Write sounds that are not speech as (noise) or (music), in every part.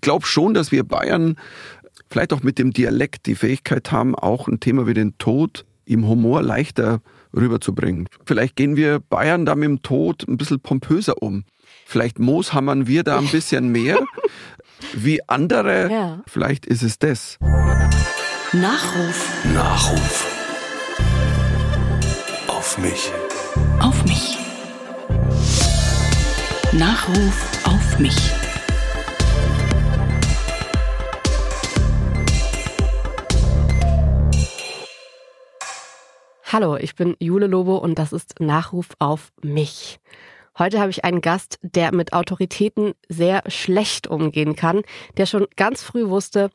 ich glaube schon, dass wir Bayern vielleicht auch mit dem Dialekt die Fähigkeit haben, auch ein Thema wie den Tod im Humor leichter rüberzubringen. Vielleicht gehen wir Bayern da mit dem Tod ein bisschen pompöser um. Vielleicht mooshammern wir da ein (laughs) bisschen mehr wie andere. Ja. Vielleicht ist es das. Nachruf. Nachruf. Auf mich. Auf mich. Nachruf auf mich. Hallo, ich bin Jule Lobo und das ist Nachruf auf mich. Heute habe ich einen Gast, der mit Autoritäten sehr schlecht umgehen kann, der schon ganz früh wusste,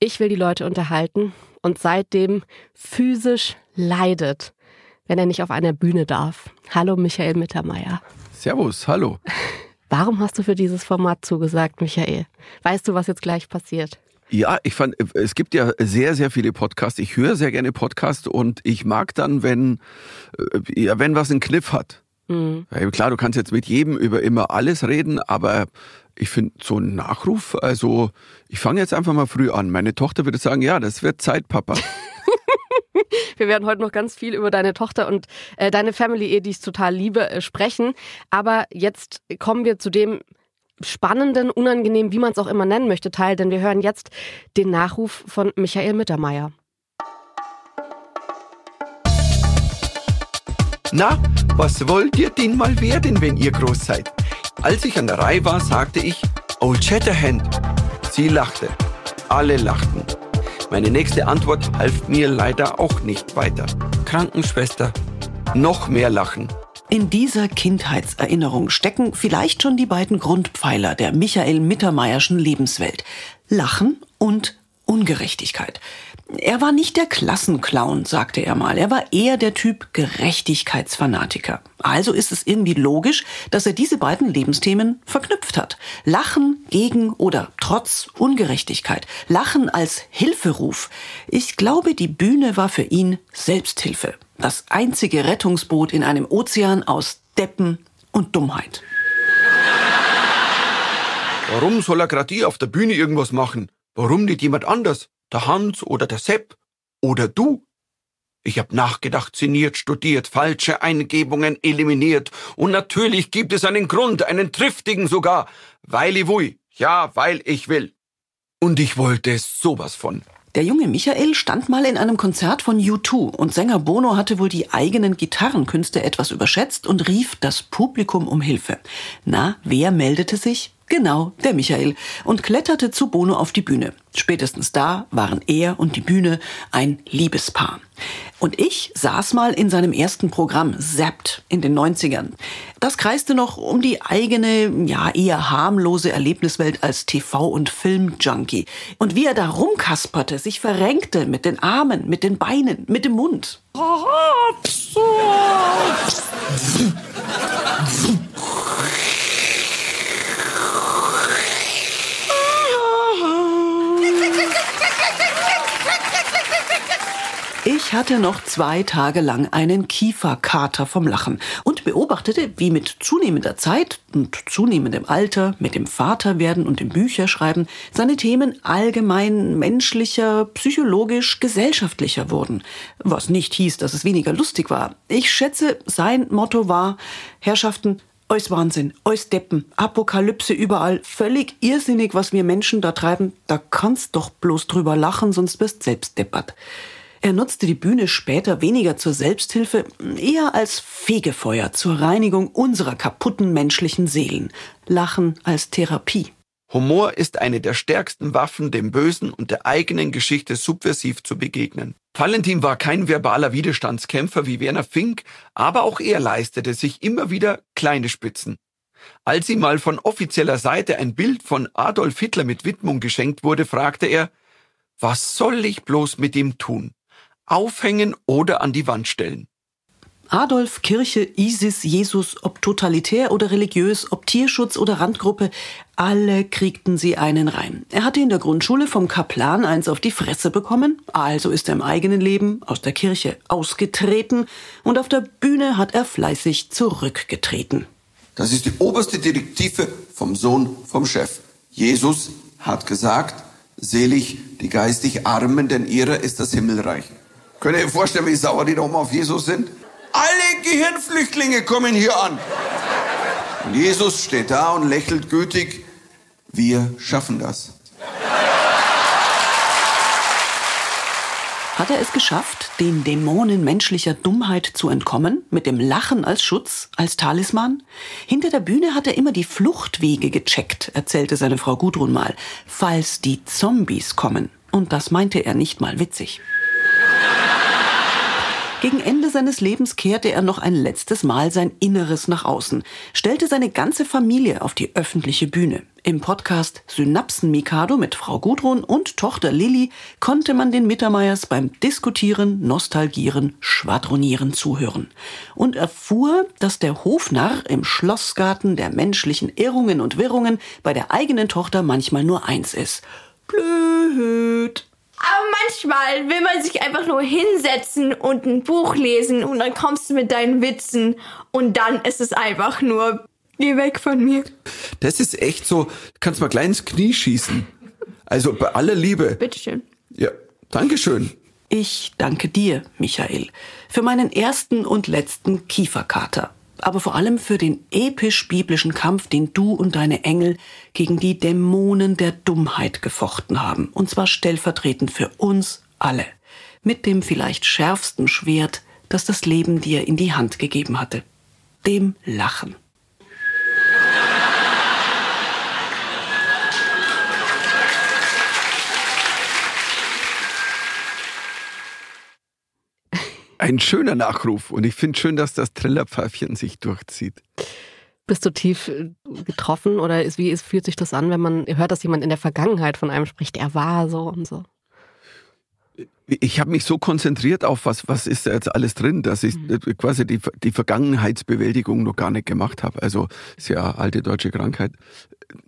ich will die Leute unterhalten und seitdem physisch leidet, wenn er nicht auf einer Bühne darf. Hallo Michael Mittermeier. Servus, hallo. (laughs) Warum hast du für dieses Format zugesagt, Michael? Weißt du, was jetzt gleich passiert? Ja, ich fand, es gibt ja sehr, sehr viele Podcasts. Ich höre sehr gerne Podcasts und ich mag dann, wenn, äh, ja, wenn was einen Kniff hat. Mhm. Ja, klar, du kannst jetzt mit jedem über immer alles reden, aber ich finde so ein Nachruf, also ich fange jetzt einfach mal früh an. Meine Tochter würde sagen, ja, das wird Zeit, Papa. (laughs) (laughs) Wir werden heute noch ganz viel über deine Tochter und äh, deine Family, eh, die ich total liebe, äh, sprechen. Aber jetzt kommen wir zu dem, spannenden, unangenehm, wie man es auch immer nennen möchte, Teil, denn wir hören jetzt den Nachruf von Michael Mittermeier. Na, was wollt ihr denn mal werden, wenn ihr groß seid? Als ich an der Reihe war, sagte ich, Old Shatterhand. Sie lachte. Alle lachten. Meine nächste Antwort half mir leider auch nicht weiter. Krankenschwester. Noch mehr Lachen. In dieser Kindheitserinnerung stecken vielleicht schon die beiden Grundpfeiler der Michael Mittermeierschen Lebenswelt. Lachen und Ungerechtigkeit. Er war nicht der Klassenclown, sagte er mal. Er war eher der Typ Gerechtigkeitsfanatiker. Also ist es irgendwie logisch, dass er diese beiden Lebensthemen verknüpft hat. Lachen gegen oder trotz Ungerechtigkeit. Lachen als Hilferuf. Ich glaube, die Bühne war für ihn Selbsthilfe. Das einzige Rettungsboot in einem Ozean aus Deppen und Dummheit. Warum soll er gerade hier auf der Bühne irgendwas machen? Warum nicht jemand anders? Der Hans oder der Sepp? Oder du? Ich habe nachgedacht, sinniert, studiert, falsche Eingebungen eliminiert. Und natürlich gibt es einen Grund, einen triftigen sogar. Weil ich will. Ja, weil ich will. Und ich wollte sowas von. Der junge Michael stand mal in einem Konzert von U2 und Sänger Bono hatte wohl die eigenen Gitarrenkünste etwas überschätzt und rief das Publikum um Hilfe. Na, wer meldete sich? Genau, der Michael, und kletterte zu Bono auf die Bühne. Spätestens da waren er und die Bühne ein Liebespaar. Und ich saß mal in seinem ersten Programm, Zapped, in den 90ern. Das kreiste noch um die eigene, ja, eher harmlose Erlebniswelt als TV- und Filmjunkie. Und wie er da rumkasperte, sich verrenkte mit den Armen, mit den Beinen, mit dem Mund. Ich hatte noch zwei Tage lang einen Kieferkater vom Lachen und beobachtete, wie mit zunehmender Zeit und zunehmendem Alter, mit dem Vaterwerden und dem Bücherschreiben seine Themen allgemein menschlicher, psychologisch, gesellschaftlicher wurden. Was nicht hieß, dass es weniger lustig war. Ich schätze, sein Motto war, Herrschaften, Eus Wahnsinn, eus Deppen, Apokalypse überall, völlig irrsinnig, was wir Menschen da treiben. Da kannst doch bloß drüber lachen, sonst wirst selbst deppert. Er nutzte die Bühne später weniger zur Selbsthilfe, eher als Fegefeuer zur Reinigung unserer kaputten menschlichen Seelen. Lachen als Therapie. Humor ist eine der stärksten Waffen, dem Bösen und der eigenen Geschichte subversiv zu begegnen. Valentin war kein verbaler Widerstandskämpfer wie Werner Fink, aber auch er leistete sich immer wieder kleine Spitzen. Als ihm mal von offizieller Seite ein Bild von Adolf Hitler mit Widmung geschenkt wurde, fragte er, was soll ich bloß mit ihm tun? Aufhängen oder an die Wand stellen. Adolf, Kirche, ISIS, Jesus, ob totalitär oder religiös, ob Tierschutz oder Randgruppe, alle kriegten sie einen rein. Er hatte in der Grundschule vom Kaplan eins auf die Fresse bekommen, also ist er im eigenen Leben aus der Kirche ausgetreten und auf der Bühne hat er fleißig zurückgetreten. Das ist die oberste Direktive vom Sohn vom Chef. Jesus hat gesagt, selig die geistig Armen, denn ihrer ist das Himmelreich. Könnt ihr euch vorstellen, wie sauer die da oben auf Jesus sind? Alle Gehirnflüchtlinge kommen hier an. Und Jesus steht da und lächelt gütig. Wir schaffen das. Hat er es geschafft, den Dämonen menschlicher Dummheit zu entkommen, mit dem Lachen als Schutz, als Talisman? Hinter der Bühne hat er immer die Fluchtwege gecheckt, erzählte seine Frau Gudrun mal, falls die Zombies kommen. Und das meinte er nicht mal witzig. Gegen Ende seines Lebens kehrte er noch ein letztes Mal sein Inneres nach außen, stellte seine ganze Familie auf die öffentliche Bühne. Im Podcast Synapsen Mikado mit Frau Gudrun und Tochter Lilly konnte man den Mittermeiers beim Diskutieren, Nostalgieren, Schwadronieren zuhören und erfuhr, dass der Hofnarr im Schlossgarten der menschlichen Irrungen und Wirrungen bei der eigenen Tochter manchmal nur eins ist. Blöd. Aber manchmal will man sich einfach nur hinsetzen und ein Buch lesen und dann kommst du mit deinen Witzen und dann ist es einfach nur, geh weg von mir. Das ist echt so, kannst mal klein ins Knie schießen. Also bei aller Liebe. Bitteschön. Ja, Dankeschön. Ich danke dir, Michael, für meinen ersten und letzten Kieferkater aber vor allem für den episch-biblischen Kampf, den du und deine Engel gegen die Dämonen der Dummheit gefochten haben. Und zwar stellvertretend für uns alle. Mit dem vielleicht schärfsten Schwert, das das Leben dir in die Hand gegeben hatte. Dem Lachen. Ein schöner Nachruf und ich finde schön, dass das Trillerpfeifchen sich durchzieht. Bist du tief äh, getroffen oder ist, wie ist, fühlt sich das an, wenn man hört, dass jemand in der Vergangenheit von einem spricht, er war so und so? Ich habe mich so konzentriert auf was, was ist da jetzt alles drin, dass ich mhm. quasi die, die Vergangenheitsbewältigung noch gar nicht gemacht habe. Also ist ja alte deutsche Krankheit.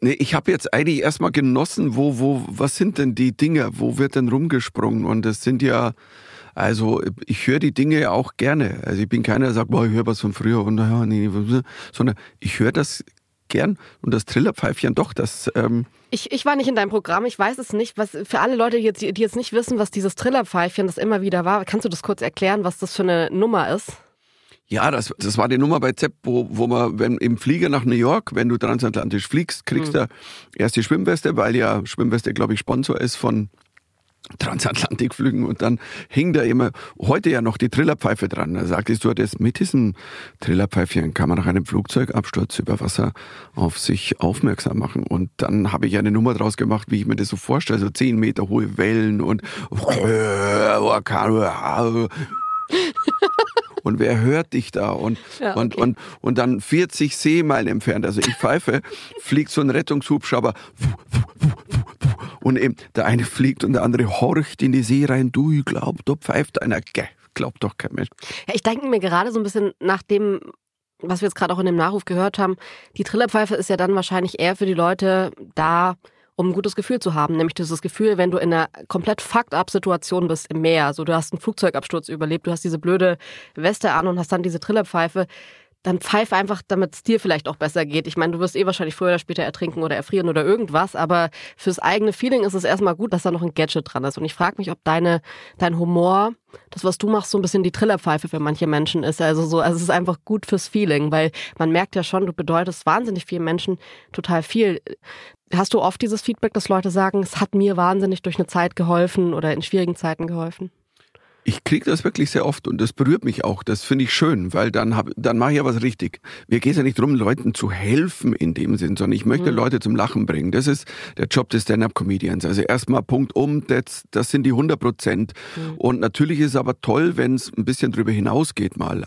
Nee, ich habe jetzt eigentlich erstmal genossen, wo, wo, was sind denn die Dinge, wo wird denn rumgesprungen? Und das sind ja also ich höre die Dinge auch gerne. Also ich bin keiner, der sagt, boah, ich höre was von früher und naja, nee, sondern ich höre das gern und das Trillerpfeifchen doch, das. Ähm ich, ich war nicht in deinem Programm, ich weiß es nicht. Was für alle Leute, die jetzt, die jetzt nicht wissen, was dieses Trillerpfeifchen das immer wieder war, kannst du das kurz erklären, was das für eine Nummer ist? Ja, das, das war die Nummer bei ZEP, wo, wo man, wenn im Flieger nach New York, wenn du transatlantisch fliegst, kriegst mhm. du erst die Schwimmweste, weil ja Schwimmweste, glaube ich, Sponsor ist von Transatlantikflügen und dann hing da immer heute ja noch die Trillerpfeife dran. Da sagte die Stewardess, mit diesem Trillerpfeifchen kann man nach einem Flugzeugabsturz über Wasser auf sich aufmerksam machen. Und dann habe ich eine Nummer draus gemacht, wie ich mir das so vorstelle, so zehn Meter hohe Wellen und (laughs) und wer hört dich da? Und, (laughs) ja, okay. und, und, und dann 40 Seemeilen entfernt, also ich pfeife, fliegt so ein Rettungshubschrauber und eben der eine fliegt und der andere horcht in die See rein. Du, ich glaub, da pfeift einer. Gell, glaubt doch kein Mensch. Ja, ich denke mir gerade so ein bisschen nach dem, was wir jetzt gerade auch in dem Nachruf gehört haben, die Trillerpfeife ist ja dann wahrscheinlich eher für die Leute da, um ein gutes Gefühl zu haben. Nämlich dieses Gefühl, wenn du in einer komplett fucked up Situation bist im Meer, so du hast einen Flugzeugabsturz überlebt, du hast diese blöde Weste an und hast dann diese Trillerpfeife, dann pfeif einfach, damit es dir vielleicht auch besser geht. Ich meine, du wirst eh wahrscheinlich früher oder später ertrinken oder erfrieren oder irgendwas, aber fürs eigene Feeling ist es erstmal gut, dass da noch ein Gadget dran ist. Und ich frage mich, ob deine, dein Humor, das, was du machst, so ein bisschen die Trillerpfeife für manche Menschen ist. Also so, also es ist einfach gut fürs Feeling, weil man merkt ja schon, du bedeutest wahnsinnig vielen Menschen total viel. Hast du oft dieses Feedback, dass Leute sagen, es hat mir wahnsinnig durch eine Zeit geholfen oder in schwierigen Zeiten geholfen? Ich kriege das wirklich sehr oft und das berührt mich auch. Das finde ich schön, weil dann hab, dann mache ich ja was richtig. Mir geht es ja nicht darum, Leuten zu helfen in dem Sinn, sondern ich möchte mhm. Leute zum Lachen bringen. Das ist der Job des Stand-up-Comedians. Also erstmal Punkt um, das, das sind die 100 Prozent. Mhm. Und natürlich ist es aber toll, wenn es ein bisschen drüber hinausgeht mal.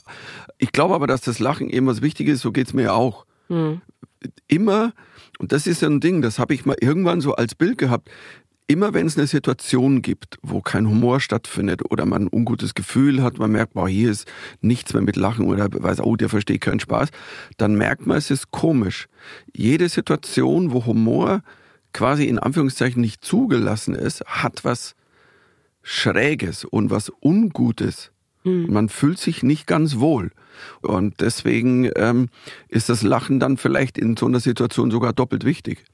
Ich glaube aber, dass das Lachen eben was Wichtiges ist, so geht's mir ja auch. Mhm. Immer, und das ist ja ein Ding, das habe ich mal irgendwann so als Bild gehabt, immer wenn es eine Situation gibt, wo kein Humor stattfindet oder man ein ungutes Gefühl hat, man merkt, boah, hier ist nichts mehr mit Lachen oder weiß, oh, der versteht keinen Spaß, dann merkt man, es ist komisch. Jede Situation, wo Humor quasi in Anführungszeichen nicht zugelassen ist, hat was Schräges und was Ungutes. Hm. Man fühlt sich nicht ganz wohl. Und deswegen ähm, ist das Lachen dann vielleicht in so einer Situation sogar doppelt wichtig.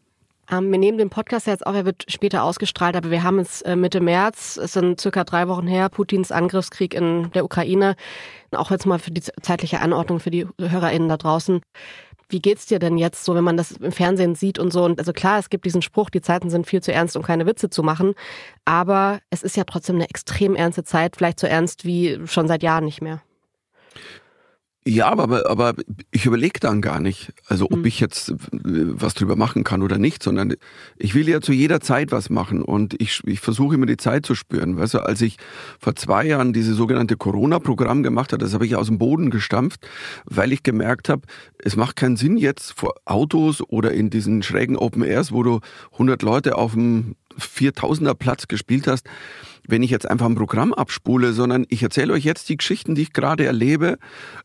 Ähm, wir nehmen den Podcast jetzt auf, er wird später ausgestrahlt, aber wir haben es äh, Mitte März, es sind circa drei Wochen her, Putins Angriffskrieg in der Ukraine. Auch jetzt mal für die zeitliche Anordnung für die HörerInnen da draußen. Wie geht's dir denn jetzt so, wenn man das im Fernsehen sieht und so? Und also klar, es gibt diesen Spruch, die Zeiten sind viel zu ernst, um keine Witze zu machen. Aber es ist ja trotzdem eine extrem ernste Zeit, vielleicht so ernst wie schon seit Jahren nicht mehr. Ja, aber, aber ich überlege dann gar nicht, also ob mhm. ich jetzt äh, was drüber machen kann oder nicht, sondern ich will ja zu jeder Zeit was machen und ich, ich versuche immer die Zeit zu spüren. Weißt du, als ich vor zwei Jahren diese sogenannte Corona-Programm gemacht habe, das habe ich aus dem Boden gestampft, weil ich gemerkt habe, es macht keinen Sinn jetzt vor Autos oder in diesen schrägen Open Airs, wo du 100 Leute auf dem 4000er Platz gespielt hast, wenn ich jetzt einfach ein Programm abspule, sondern ich erzähle euch jetzt die Geschichten, die ich gerade erlebe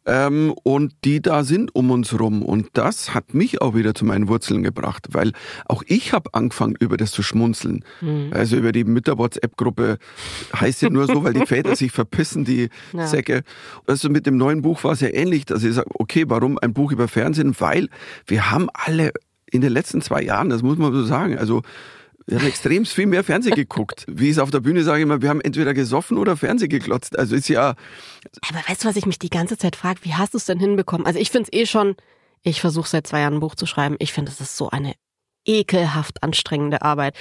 ähm, und die da sind um uns rum. Und das hat mich auch wieder zu meinen Wurzeln gebracht, weil auch ich habe angefangen, über das zu schmunzeln. Mhm. Also über die Mütter-WhatsApp-Gruppe heißt ja nur so, weil die (laughs) Väter sich verpissen, die ja. Säcke. Also mit dem neuen Buch war es ja ähnlich, dass ich sage, okay, warum ein Buch über Fernsehen? Weil wir haben alle in den letzten zwei Jahren, das muss man so sagen, also wir haben extrem viel mehr Fernsehen geguckt. Wie ich es auf der Bühne sage immer, wir haben entweder gesoffen oder Fernsehen geklotzt. Also ist ja. Aber weißt du, was ich mich die ganze Zeit frage? Wie hast du es denn hinbekommen? Also ich finde es eh schon, ich versuche seit zwei Jahren ein Buch zu schreiben. Ich finde, es ist so eine ekelhaft anstrengende Arbeit.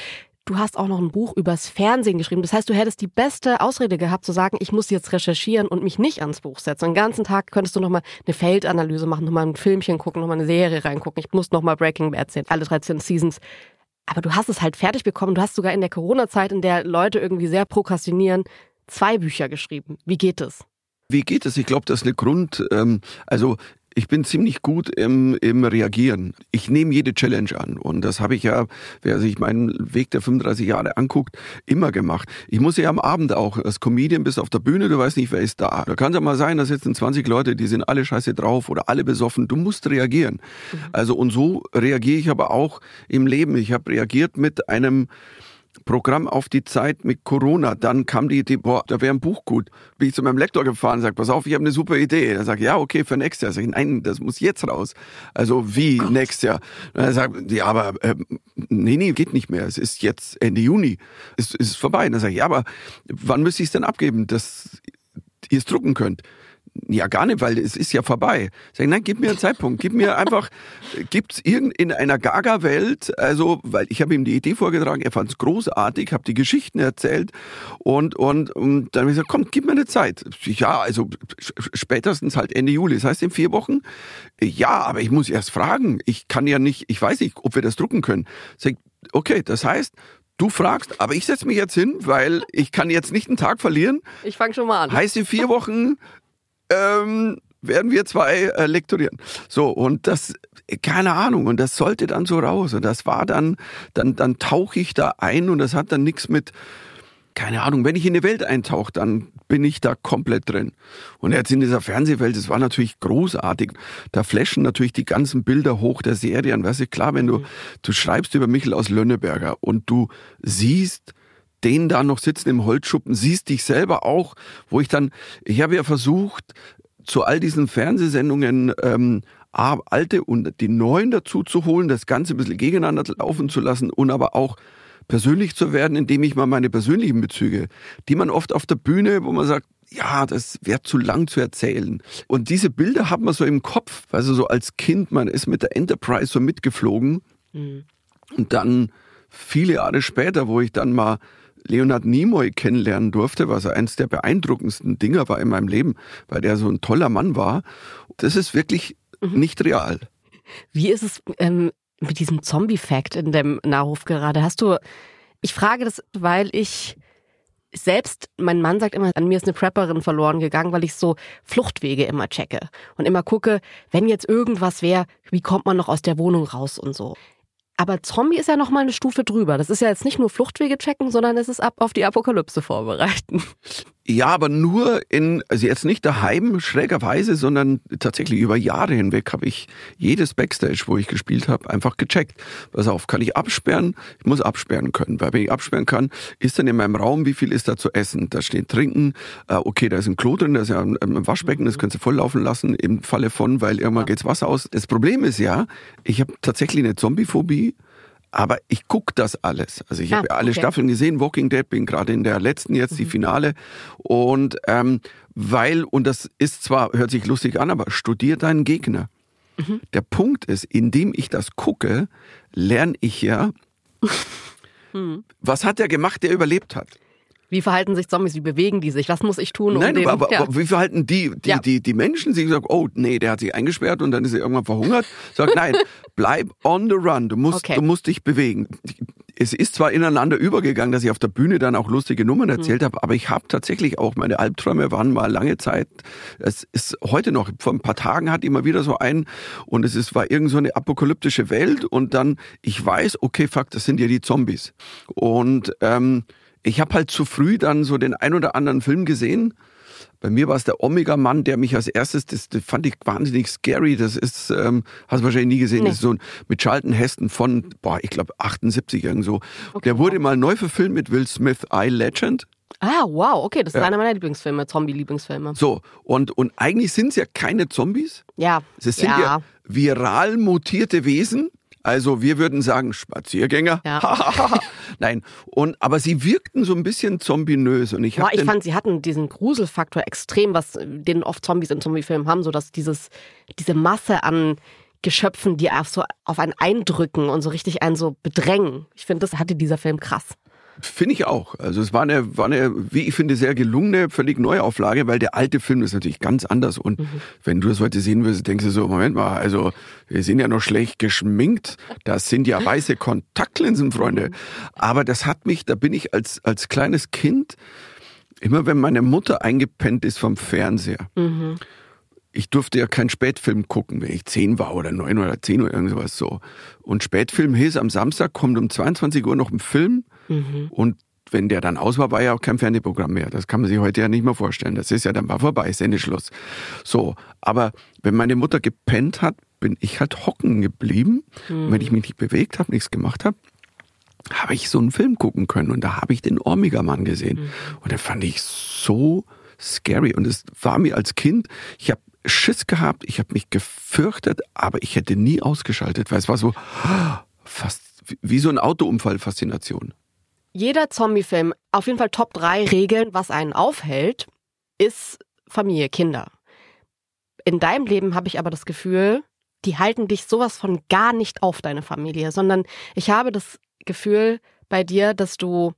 Du hast auch noch ein Buch übers Fernsehen geschrieben. Das heißt, du hättest die beste Ausrede gehabt zu sagen, ich muss jetzt recherchieren und mich nicht ans Buch setzen. Den ganzen Tag könntest du nochmal eine Feldanalyse machen, nochmal ein Filmchen gucken, nochmal eine Serie reingucken. Ich muss nochmal Breaking Bad sehen, alle 13 Seasons. Aber du hast es halt fertig bekommen. Du hast sogar in der Corona-Zeit, in der Leute irgendwie sehr prokrastinieren, zwei Bücher geschrieben. Wie geht es? Wie geht es? Ich glaube, das ist eine Grund, ähm, also ich bin ziemlich gut im, im Reagieren. Ich nehme jede Challenge an. Und das habe ich ja, wer sich meinen Weg der 35 Jahre anguckt, immer gemacht. Ich muss ja am Abend auch als Comedian bist auf der Bühne, du weißt nicht, wer ist da. Da kann es ja mal sein, da sitzen 20 Leute, die sind alle scheiße drauf oder alle besoffen. Du musst reagieren. Mhm. Also und so reagiere ich aber auch im Leben. Ich habe reagiert mit einem Programm auf die Zeit mit Corona. Dann kam die Idee, boah, da wäre ein Buch gut. Bin ich zu meinem Lektor gefahren und sage, pass auf, ich habe eine super Idee. Er sagt, ja, okay, für nächstes Jahr. Sag ich, nein, das muss jetzt raus. Also wie Gott. nächstes Jahr? Und er sagt, ja, aber äh, nee, nee, geht nicht mehr. Es ist jetzt Ende Juni. Es ist vorbei. Und dann sage ich, ja, aber wann müsste ich es denn abgeben, dass ihr es drucken könnt? Ja, gar nicht, weil es ist ja vorbei. Sag ich, nein, gib mir einen Zeitpunkt. Gib mir einfach, gibt's irgend in einer Gaga-Welt, also, weil ich habe ihm die Idee vorgetragen, er fand es großartig, habe die Geschichten erzählt und, und, und dann habe ich gesagt, komm, gib mir eine Zeit. Ja, also spätestens halt Ende Juli. Das heißt in vier Wochen. Ja, aber ich muss erst fragen. Ich kann ja nicht, ich weiß nicht, ob wir das drucken können. Sag, okay, das heißt, Du fragst, aber ich setze mich jetzt hin, weil ich kann jetzt nicht einen Tag verlieren. Ich fange schon mal an. Heißt in vier Wochen ähm, werden wir zwei äh, lektorieren. So, und das, keine Ahnung, und das sollte dann so raus. Und das war dann, dann, dann tauche ich da ein und das hat dann nichts mit, keine Ahnung, wenn ich in die Welt eintauche, dann bin ich da komplett drin. Und jetzt in dieser Fernsehwelt, das war natürlich großartig. Da flashen natürlich die ganzen Bilder hoch der Serien. Weißt du, klar, wenn du, mhm. du schreibst über Michel aus Lönneberger und du siehst, den da noch sitzen im Holzschuppen, siehst dich selber auch, wo ich dann, ich habe ja versucht, zu all diesen Fernsehsendungen ähm, alte und die neuen dazu zu holen, das Ganze ein bisschen gegeneinander laufen zu lassen und aber auch persönlich zu werden, indem ich mal meine persönlichen Bezüge, die man oft auf der Bühne, wo man sagt, ja, das wäre zu lang zu erzählen. Und diese Bilder hat man so im Kopf, also so als Kind, man ist mit der Enterprise so mitgeflogen mhm. und dann viele Jahre später, wo ich dann mal Leonard Nimoy kennenlernen durfte, was eines der beeindruckendsten Dinger war in meinem Leben, weil der so ein toller Mann war. Das ist wirklich mhm. nicht real. Wie ist es ähm, mit diesem Zombie-Fact in dem Nachruf gerade? Hast du, ich frage das, weil ich selbst, mein Mann sagt immer, an mir ist eine Prepperin verloren gegangen, weil ich so Fluchtwege immer checke und immer gucke, wenn jetzt irgendwas wäre, wie kommt man noch aus der Wohnung raus und so. Aber Zombie ist ja noch mal eine Stufe drüber. Das ist ja jetzt nicht nur Fluchtwege checken, sondern es ist ab auf die Apokalypse vorbereiten. Ja, aber nur in, also jetzt nicht daheim schrägerweise, sondern tatsächlich über Jahre hinweg habe ich jedes Backstage, wo ich gespielt habe, einfach gecheckt. Pass auf, kann ich absperren? Ich muss absperren können, weil wenn ich absperren kann, ist dann in meinem Raum, wie viel ist da zu essen? Da steht Trinken, äh, okay, da ist ein Klo drin, da ist ja ein, Waschbecken, das können Sie volllaufen lassen im Falle von, weil irgendwann geht's Wasser aus. Das Problem ist ja, ich habe tatsächlich eine Zombiephobie aber ich gucke das alles. Also ich Ah, habe alle okay. Staffeln gesehen, Walking Dead, bin gerade in der letzten jetzt, die Finale. Und ähm, weil, und das ist zwar, hört sich lustig an, aber studier deinen Gegner. Der Punkt ist, indem ich das gucke, lerne ich ja, (laughs) was hat der gemacht, der überlebt hat. Wie verhalten sich Zombies? Wie bewegen die sich? Was muss ich tun, um Nein, den, aber, ja. aber wie verhalten die, die, Ja. die, die Menschen? Sie sagen, oh nee, der hat sich eingesperrt und dann ist er irgendwann verhungert. Sag, nein, (laughs) bleib on the run. Du musst, Okay. du musst dich bewegen. Es ist zwar ineinander übergegangen, dass ich auf der Bühne dann auch lustige Nummern erzählt habe, aber ich habe tatsächlich auch, meine Albträume waren mal lange Zeit, es ist heute noch, vor ein paar Tagen hatte ich mal wieder so einen und es ist, war irgend so eine apokalyptische Welt und dann, ich weiß, okay, fuck, das sind ja die Zombies. Und ähm, ich habe halt zu früh dann so den ein oder anderen Film gesehen. Bei mir war es der Omega-Mann, der mich als erstes, das, das fand ich wahnsinnig scary. Das ist, ähm, hast du wahrscheinlich nie gesehen, Nee. das ist so ein mit Charlton Heston von, boah, ich glaube 78 irgend so. der wurde mal neu verfilmt mit Will Smith, I Legend. Ah, wow, okay, das ist einer meiner Lieblingsfilme, Zombie-Lieblingsfilme. So, und, und eigentlich sind es ja keine Zombies. Ja. Es sind ja. ja. viral mutierte Wesen. Also wir würden sagen Spaziergänger. Ja. (laughs) Nein, und aber sie wirkten so ein bisschen zombinös und ich Boah, ich fand, sie hatten diesen Gruselfaktor extrem, was den oft Zombies in Zombiefilmen haben, so dass dieses, diese Masse an Geschöpfen, die auf so auf einen eindrücken und so richtig einen so bedrängen. Ich finde, das hatte dieser Film krass. Finde ich auch. Also es war eine, war eine, wie ich finde, sehr gelungene, völlig Neuauflage, weil der alte Film ist natürlich ganz anders. Und wenn du das heute sehen würdest, denkst du so, Moment mal, also wir sind ja noch schlecht geschminkt. Das sind ja weiße Kontaktlinsen, Freunde. Aber das hat mich, da bin ich als, als kleines Kind, immer wenn meine Mutter eingepennt ist vom Fernseher, ich durfte ja keinen Spätfilm gucken, wenn ich zehn war oder neun oder zehn oder irgendwas so. Und Spätfilm hieß, am Samstag kommt um 22 Uhr noch ein Film und wenn der dann aus war, war ja auch kein Fernsehprogramm mehr. Das kann man sich heute ja nicht mehr vorstellen. Das ist ja dann war vorbei, Sendeschluss. So, aber wenn meine Mutter gepennt hat, bin ich halt hocken geblieben. Und wenn ich mich nicht bewegt habe, nichts gemacht habe, habe ich so einen Film gucken können und da habe ich den Ormiger-Mann gesehen. Und den fand ich so scary. Und es war mir als Kind, ich habe Schiss gehabt, ich habe mich gefürchtet, aber ich hätte nie ausgeschaltet, weil es war so (gasps) fast wie- wie so ein Autounfall-Faszination. Jeder Zombie-Film, auf jeden Fall Top 3 Regeln, was einen aufhält, ist Familie, Kinder. In deinem Leben habe ich aber das Gefühl, die halten dich sowas von gar nicht auf, deine Familie, sondern ich habe das Gefühl bei dir, dass du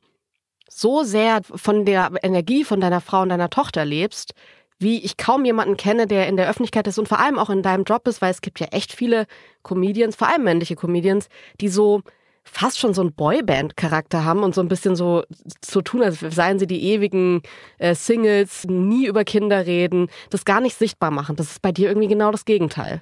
so sehr von der Energie von deiner Frau und deiner Tochter lebst, wie ich kaum jemanden kenne, der in der Öffentlichkeit ist und vor allem auch in deinem Job ist, weil es gibt ja echt viele Comedians, vor allem männliche Comedians, die so fast schon so einen Boyband-Charakter haben und so ein bisschen so, so tun, als seien sie die ewigen äh, Singles, nie über Kinder reden, das gar nicht sichtbar machen. Das ist bei dir irgendwie genau das Gegenteil.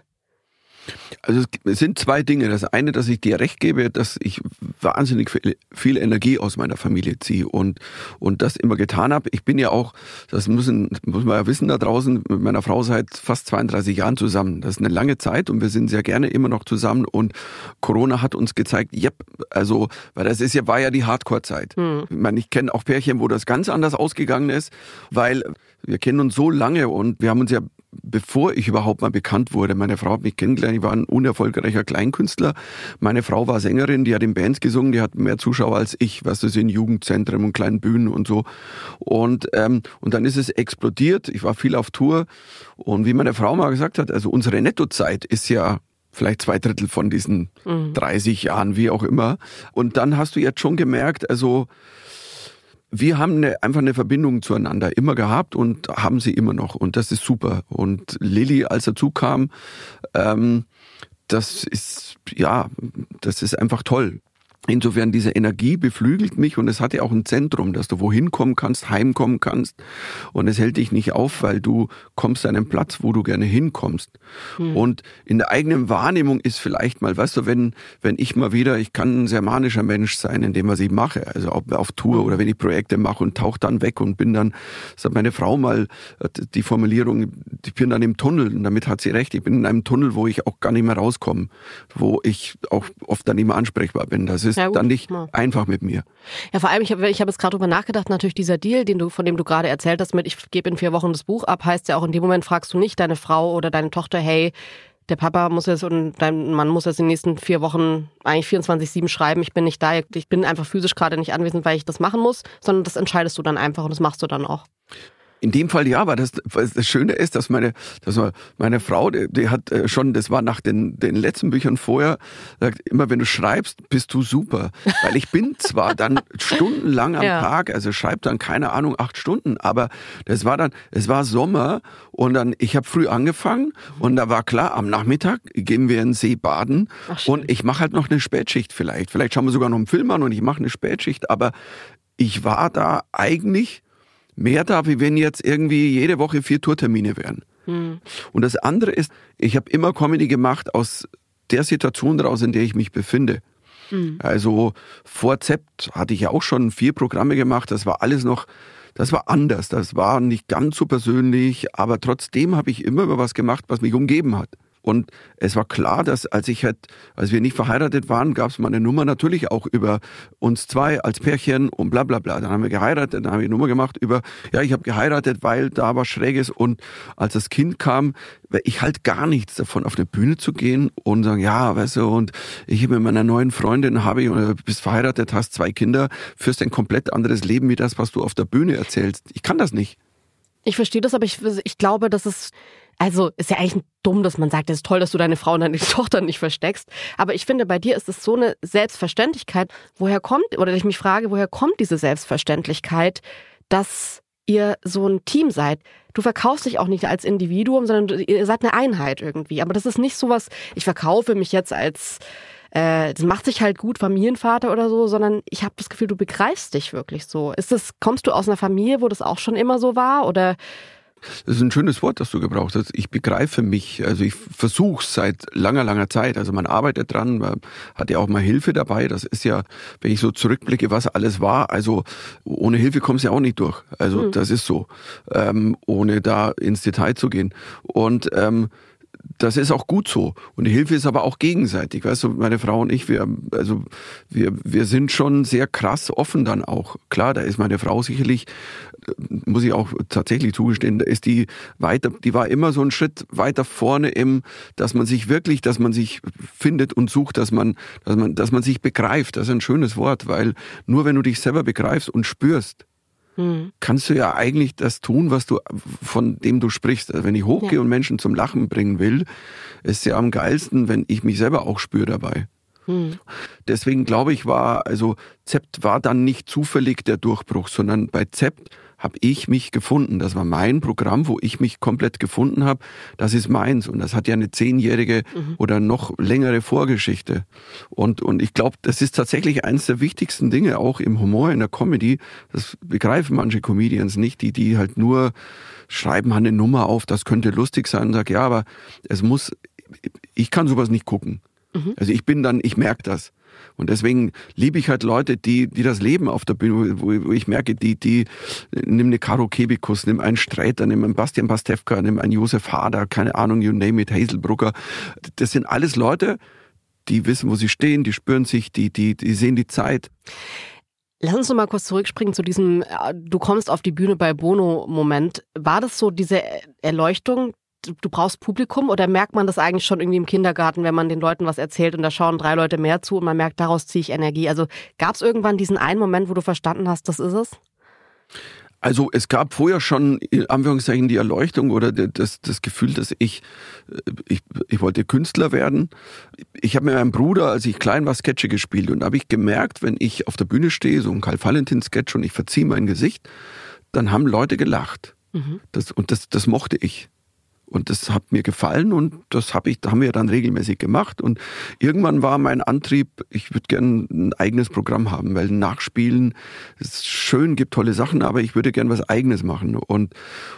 Also es sind zwei Dinge. Das eine, dass ich dir recht gebe, dass ich wahnsinnig viel, viel Energie aus meiner Familie ziehe und, und das immer getan habe. Ich bin ja auch, das müssen, muss man ja wissen da draußen, mit meiner Frau seit fast 32 Jahren zusammen. Das ist eine lange Zeit und wir sind sehr gerne immer noch zusammen und Corona hat uns gezeigt, yep, also, weil das ist ja, war ja die Hardcore-Zeit. Ich meine, ich kenne auch Pärchen, wo das ganz anders ausgegangen ist, weil wir kennen uns so lange und wir haben uns ja bevor ich überhaupt mal bekannt wurde. Meine Frau hat mich kennengelernt, ich war ein unerfolgreicher Kleinkünstler. Meine Frau war Sängerin, die hat in Bands gesungen, die hat mehr Zuschauer als ich, was das in Jugendzentren und kleinen Bühnen und so. Und, ähm, und dann ist es explodiert. Ich war viel auf Tour. Und wie meine Frau mal gesagt hat, also unsere Nettozeit ist ja vielleicht zwei Drittel von diesen 30 Jahren, wie auch immer. Und dann hast du jetzt schon gemerkt, also wir haben eine, einfach eine Verbindung zueinander immer gehabt und haben sie immer noch. Und das ist super. Und Lilly, als dazu kam, ähm, das ist, ja, das ist einfach toll. Insofern, diese Energie beflügelt mich und es hat ja auch ein Zentrum, dass du wohin kommen kannst, heimkommen kannst. Und es hält dich nicht auf, weil du kommst an einen Platz, wo du gerne hinkommst. Und in der eigenen Wahrnehmung ist vielleicht mal, weißt du, wenn, wenn ich mal wieder, ich kann ein sehr manischer Mensch sein in dem, was ich mache, also ob auf Tour oder wenn ich Projekte mache und tauche dann weg und bin dann, sagt meine Frau mal äh, die Formulierung, ich bin dann im Tunnel und damit hat sie recht, ich bin in einem Tunnel, wo ich auch gar nicht mehr rauskomme, wo ich auch oft dann nicht mehr ansprechbar bin. Das ist Ja, dann nicht Ja. einfach mit mir. Ja, vor allem, ich habe ich hab jetzt gerade drüber nachgedacht, natürlich dieser Deal, den du, von dem du gerade erzählt hast, mit ich gebe in vier Wochen das Buch ab, heißt ja auch in dem Moment fragst du nicht deine Frau oder deine Tochter, hey, der Papa muss jetzt und dein Mann muss jetzt in den nächsten vier Wochen eigentlich 24-7 schreiben, ich bin nicht da, ich bin einfach physisch gerade nicht anwesend, weil ich das machen muss, sondern das entscheidest du dann einfach und das machst du dann auch. In dem Fall ja, weil das, das Schöne ist, dass meine, dass meine Frau, die, die hat äh, schon, das war nach den, den letzten Büchern vorher, sagt, immer wenn du schreibst, bist du super. Weil ich bin zwar dann (laughs) stundenlang am ja. Tag, also schreib dann keine Ahnung acht Stunden, aber das war dann, es war Sommer und dann, ich habe früh angefangen und da war klar, am Nachmittag gehen wir in den See baden Ach, und ich mache halt noch eine Spätschicht vielleicht. Vielleicht schauen wir sogar noch einen Film an und ich mache eine Spätschicht, aber ich war da eigentlich mehr da, wie wenn jetzt irgendwie jede Woche vier Tourtermine wären. Hm. Und das andere ist, ich habe immer Comedy gemacht aus der Situation daraus, in der ich mich befinde. Hm. Also vor Zept hatte ich ja auch schon vier Programme gemacht. Das war alles noch, das war anders. Das war nicht ganz so persönlich, aber trotzdem habe ich immer über was gemacht, was mich umgeben hat. Und es war klar, dass als ich halt, als wir nicht verheiratet waren, gab es meine Nummer natürlich auch über uns zwei als Pärchen und bla bla bla. Dann haben wir geheiratet, dann habe ich eine Nummer gemacht über, ja, ich habe geheiratet, weil da was Schräges. Und als das Kind kam, ich halt gar nichts davon, auf eine Bühne zu gehen und sagen, ja, weißt du, und ich mit meiner neuen Freundin habe ich, oder bist verheiratet, hast zwei Kinder, führst ein komplett anderes Leben wie das, was du auf der Bühne erzählst. Ich kann das nicht. Ich verstehe das, aber ich, ich glaube, dass es also ist ja eigentlich dumm, dass man sagt, es ist toll, dass du deine Frau und deine (laughs) Tochter nicht versteckst. Aber ich finde, bei dir ist es so eine Selbstverständlichkeit. Woher kommt, oder ich mich frage, woher kommt diese Selbstverständlichkeit, dass ihr so ein Team seid? Du verkaufst dich auch nicht als Individuum, sondern ihr seid eine Einheit irgendwie. Aber das ist nicht sowas, ich verkaufe mich jetzt als äh, das macht sich halt gut Familienvater oder so, sondern ich habe das Gefühl, du begreifst dich wirklich so. Ist das, kommst du aus einer Familie, wo das auch schon immer so war? Oder das ist ein schönes Wort, das du gebraucht hast. Ich begreife mich, also ich versuche es seit langer, langer Zeit. Also man arbeitet dran, man hat ja auch mal Hilfe dabei. Das ist ja, wenn ich so zurückblicke, was alles war, also ohne Hilfe kommst du ja auch nicht durch. Also mhm. das ist so, ähm, ohne da ins Detail zu gehen. Und ähm, das ist auch gut so. Und die Hilfe ist aber auch gegenseitig. Weißt du, meine Frau und ich, wir, also wir, wir sind schon sehr krass offen dann auch. Klar, da ist meine Frau sicherlich, äh, muss ich auch tatsächlich zugestehen, da ist die weiter, die war immer so einen Schritt weiter vorne im, dass man sich wirklich, dass man sich findet und sucht, dass man, dass man, dass man sich begreift. Das ist ein schönes Wort, weil nur wenn du dich selber begreifst und spürst, hm. kannst du ja eigentlich das tun, was du, von dem du sprichst. Also wenn ich hochgehe ja. und Menschen zum Lachen bringen will, ist ja am geilsten, wenn ich mich selber auch spüre dabei. Hm. Deswegen glaube ich, war, also Zept war dann nicht zufällig der Durchbruch, sondern bei Zept habe ich mich gefunden. Das war mein Programm, wo ich mich komplett gefunden habe. Das ist meins und das hat ja eine zehnjährige mhm. oder noch längere Vorgeschichte. Und, und ich glaube, das ist tatsächlich eines der wichtigsten Dinge, auch im Humor, in der Comedy. Das begreifen manche Comedians nicht, die, die halt nur schreiben eine Nummer auf, das könnte lustig sein und sag, ja, aber es muss, ich kann sowas nicht gucken. Mhm. Also ich bin dann, ich merke das. Und deswegen liebe ich halt Leute, die, die das Leben auf der Bühne, wo, wo ich merke, die, die, nimm eine Caro Kebikus, nimm einen Streiter, nimm einen Bastian Pastewka, nimm einen Josef Hader, keine Ahnung, you name it, Hazel Brucker. Das sind alles Leute, die wissen, wo sie stehen, die spüren sich, die, die, die sehen die Zeit. Lass uns noch mal kurz zurückspringen zu diesem, äh, du kommst auf die Bühne bei Bono-Moment. War das so diese Erleuchtung, du brauchst Publikum oder merkt man das eigentlich schon irgendwie im Kindergarten, wenn man den Leuten was erzählt und da schauen drei Leute mehr zu und man merkt, daraus ziehe ich Energie. Also gab es irgendwann diesen einen Moment, wo du verstanden hast, das ist es? Also es gab vorher schon in Anführungszeichen die Erleuchtung oder das, das Gefühl, dass ich, äh, ich, ich wollte Künstler werden. Ich habe mit meinem Bruder, als ich klein war, Sketche gespielt und da habe ich gemerkt, wenn ich auf der Bühne stehe, so ein Karl Valentin-Sketch und ich verziehe mein Gesicht, dann haben Leute gelacht. Mhm. Das, und das, das mochte ich. Und das hat mir gefallen und das hab ich, haben wir dann regelmäßig gemacht. Und irgendwann war mein Antrieb, ich würde gerne ein eigenes Programm haben, weil Nachspielen ist schön, gibt tolle Sachen, aber ich würde gerne was Eigenes machen. Und,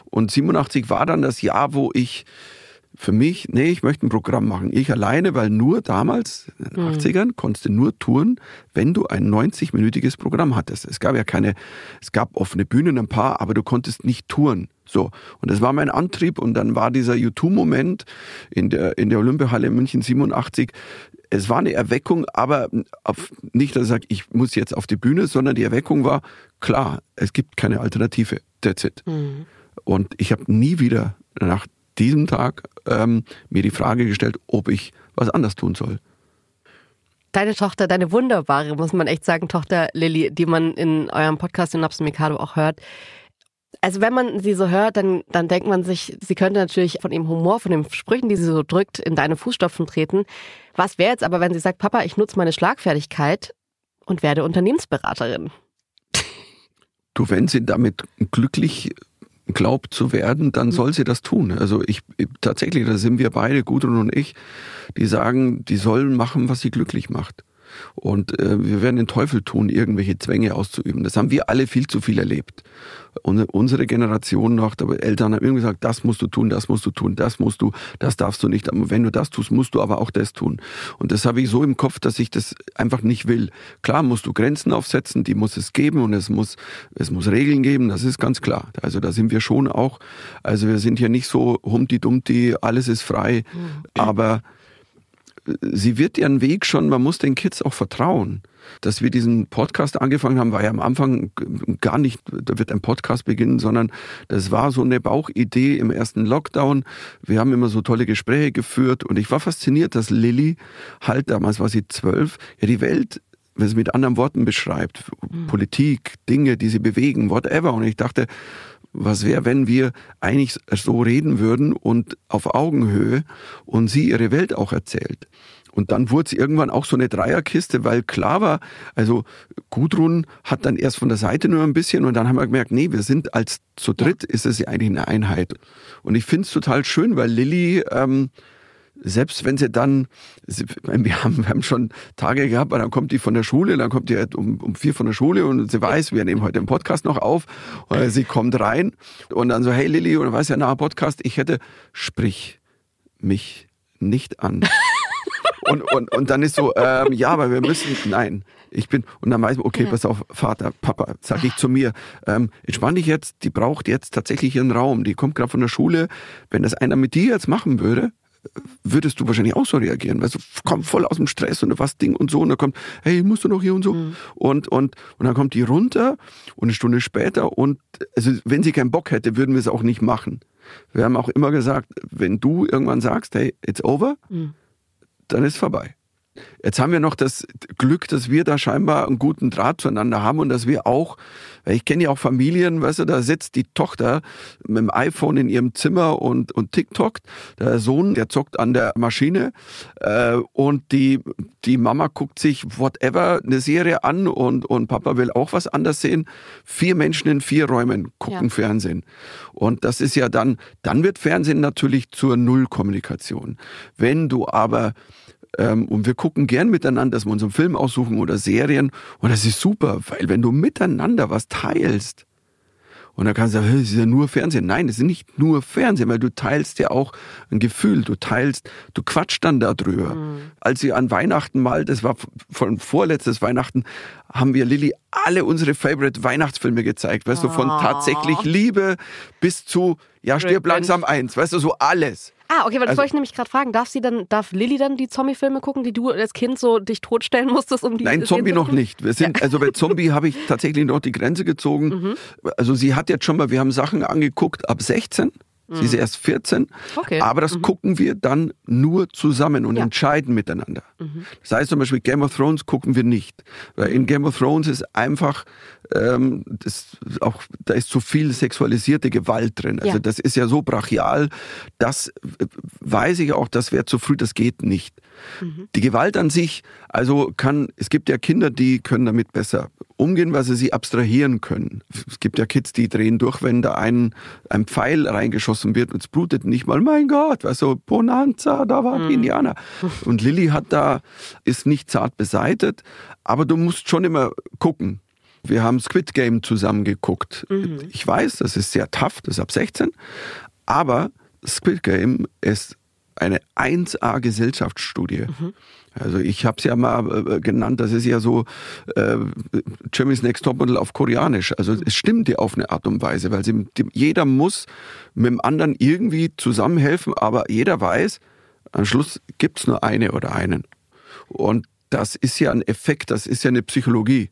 und 87 war dann das Jahr, wo ich für mich, nee, ich möchte ein Programm machen. Ich alleine, weil nur damals, in den 80ern, mhm. konntest du nur touren, wenn du ein 90-minütiges Programm hattest. Es gab ja keine, es gab offene Bühnen ein paar, aber du konntest nicht touren. So. Und das war mein Antrieb. Und dann war dieser U2-Moment in der, in der Olympiahalle in München 87. Es war eine Erweckung, aber auf, nicht, dass ich sage, ich muss jetzt auf die Bühne, sondern die Erweckung war, klar, es gibt keine Alternative. That's it. Mhm. Und ich habe nie wieder nach diesem Tag ähm, mir die Frage gestellt, ob ich was anders tun soll. Deine Tochter, deine wunderbare, muss man echt sagen, Tochter Lilly, die man in eurem Podcast in Nobs Mikado auch hört. Also wenn man sie so hört, dann, dann denkt man sich, sie könnte natürlich von ihrem Humor, von den Sprüchen, die sie so drückt, in deine Fußstapfen treten. Was wäre jetzt aber, wenn sie sagt, Papa, ich nutze meine Schlagfertigkeit und werde Unternehmensberaterin? Du, wenn sie damit glücklich glaubt zu werden, dann mhm. soll sie das tun. Also ich tatsächlich, da sind wir beide, Gudrun und ich, die sagen, die sollen machen, was sie glücklich macht. Und äh, wir werden den Teufel tun, irgendwelche Zwänge auszuüben. Das haben wir alle viel zu viel erlebt. Und unsere Generation noch, der Eltern haben immer gesagt, das musst du tun, das musst du tun, das musst du, das darfst du nicht. Aber wenn du das tust, musst du aber auch das tun. Und das habe ich so im Kopf, dass ich das einfach nicht will. Klar musst du Grenzen aufsetzen, die muss es geben und es muss, es muss Regeln geben, das ist ganz klar. Also da sind wir schon auch, also wir sind hier nicht so humti-dumti, alles ist frei, mhm. aber sie wird ihren Weg schon, man muss den Kids auch vertrauen. Dass wir diesen Podcast angefangen haben, war ja am Anfang gar nicht, da wird ein Podcast beginnen, sondern das war so eine Bauchidee im ersten Lockdown. Wir haben immer so tolle Gespräche geführt und ich war fasziniert, dass Lilly halt, damals war sie zwölf, ja die Welt wenn sie mit anderen Worten beschreibt, mhm. Politik, Dinge, die sie bewegen, whatever. Und ich dachte, was wäre, wenn wir eigentlich so reden würden und auf Augenhöhe und sie ihre Welt auch erzählt. Und dann wurde es irgendwann auch so eine Dreierkiste, weil klar war, also Gudrun hat dann erst von der Seite nur ein bisschen und dann haben wir gemerkt, nee, wir sind als zu dritt, ist es ja eigentlich eine Einheit. Und ich finde es total schön, weil Lilly ähm, selbst wenn sie dann, wir haben, wir haben schon Tage gehabt, dann kommt die von der Schule, dann kommt die halt um, um vier von der Schule und sie weiß, wir nehmen heute den Podcast noch auf. Und sie kommt rein und dann so, hey Lilly, und dann weiß ja, na, Podcast, ich hätte, sprich mich nicht an. (laughs) und, und, und dann ist so, ähm, ja, aber wir müssen, nein, ich bin, und dann weiß man, okay, pass auf, Vater, Papa, sag ich zu mir, ähm, entspann dich jetzt, die braucht jetzt tatsächlich ihren Raum, die kommt gerade von der Schule, wenn das einer mit dir jetzt machen würde, würdest du wahrscheinlich auch so reagieren, weil du kommst voll aus dem Stress und was Ding und so und dann kommt, hey, musst du noch hier und so mhm. und, und, und dann kommt die runter und eine Stunde später und also wenn sie keinen Bock hätte, würden wir es auch nicht machen. Wir haben auch immer gesagt, wenn du irgendwann sagst, hey, it's over, mhm. dann ist vorbei. Jetzt haben wir noch das Glück, dass wir da scheinbar einen guten Draht zueinander haben und dass wir auch, weil ich kenne ja auch Familien, weißt du, da sitzt die Tochter mit dem iPhone in ihrem Zimmer und, und TikTokt. Der Sohn, der zockt an der Maschine äh, und die, die Mama guckt sich whatever eine Serie an und, und Papa will auch was anders sehen. Vier Menschen in vier Räumen gucken ja. Fernsehen. Und das ist ja dann, dann wird Fernsehen natürlich zur Nullkommunikation. Wenn du aber ähm, und wir gucken gern miteinander, dass wir uns einen Film aussuchen oder Serien. Und das ist super, weil wenn du miteinander was teilst, und dann kannst du sagen, es ist ja nur Fernsehen. Nein, es ist nicht nur Fernsehen, weil du teilst ja auch ein Gefühl, du teilst, du quatscht dann darüber. Mhm. Als sie an Weihnachten mal, das war von vorletztes Weihnachten, haben wir Lilly alle unsere Favorite Weihnachtsfilme gezeigt. Weißt oh. du, von tatsächlich Liebe bis zu, ja, stirb langsam eins. Weißt du, so alles. Ah, okay, weil das also, wollte ich nämlich gerade fragen. Darf sie dann, darf Lilly dann die Zombie-Filme gucken, die du als Kind so dich totstellen musstest, um die Nein, Zombie noch nicht. Wir sind, ja. also bei Zombie habe ich tatsächlich noch die Grenze gezogen. (laughs) Mhm. Also sie hat jetzt schon mal, wir haben Sachen angeguckt ab 16. Sie ist mhm. erst 14, okay. aber das mhm. gucken wir dann nur zusammen und ja. entscheiden miteinander. Mhm. Das heißt zum Beispiel Game of Thrones gucken wir nicht, weil in Game of Thrones ist einfach ähm, das auch da ist zu viel sexualisierte Gewalt drin. Also ja. das ist ja so brachial, das äh, weiß ich auch, das wäre zu früh, das geht nicht. Mhm. Die Gewalt an sich, also kann, es gibt ja Kinder, die können damit besser umgehen, weil sie sie abstrahieren können. Es gibt ja Kids, die drehen durch, wenn da ein, ein Pfeil reingeschossen wird und es blutet nicht mal, mein Gott, was so, Bonanza, da war mhm. Indianer. (laughs) Und Lilly hat da, ist nicht zart beseitet, aber du musst schon immer gucken. Wir haben Squid Game zusammen geguckt. Mhm. Ich weiß, das ist sehr tough, das ist ab 16, aber Squid Game ist eine 1A-Gesellschaftsstudie. Mhm. Also ich habe es ja mal äh, genannt, das ist ja so äh, Jimmy's Next Topmodel auf Koreanisch. Also es stimmt ja auf eine Art und Weise, weil sie, jeder muss mit dem anderen irgendwie zusammenhelfen, aber jeder weiß, am Schluss gibt's nur eine oder einen. Und das ist ja ein Effekt, das ist ja eine Psychologie.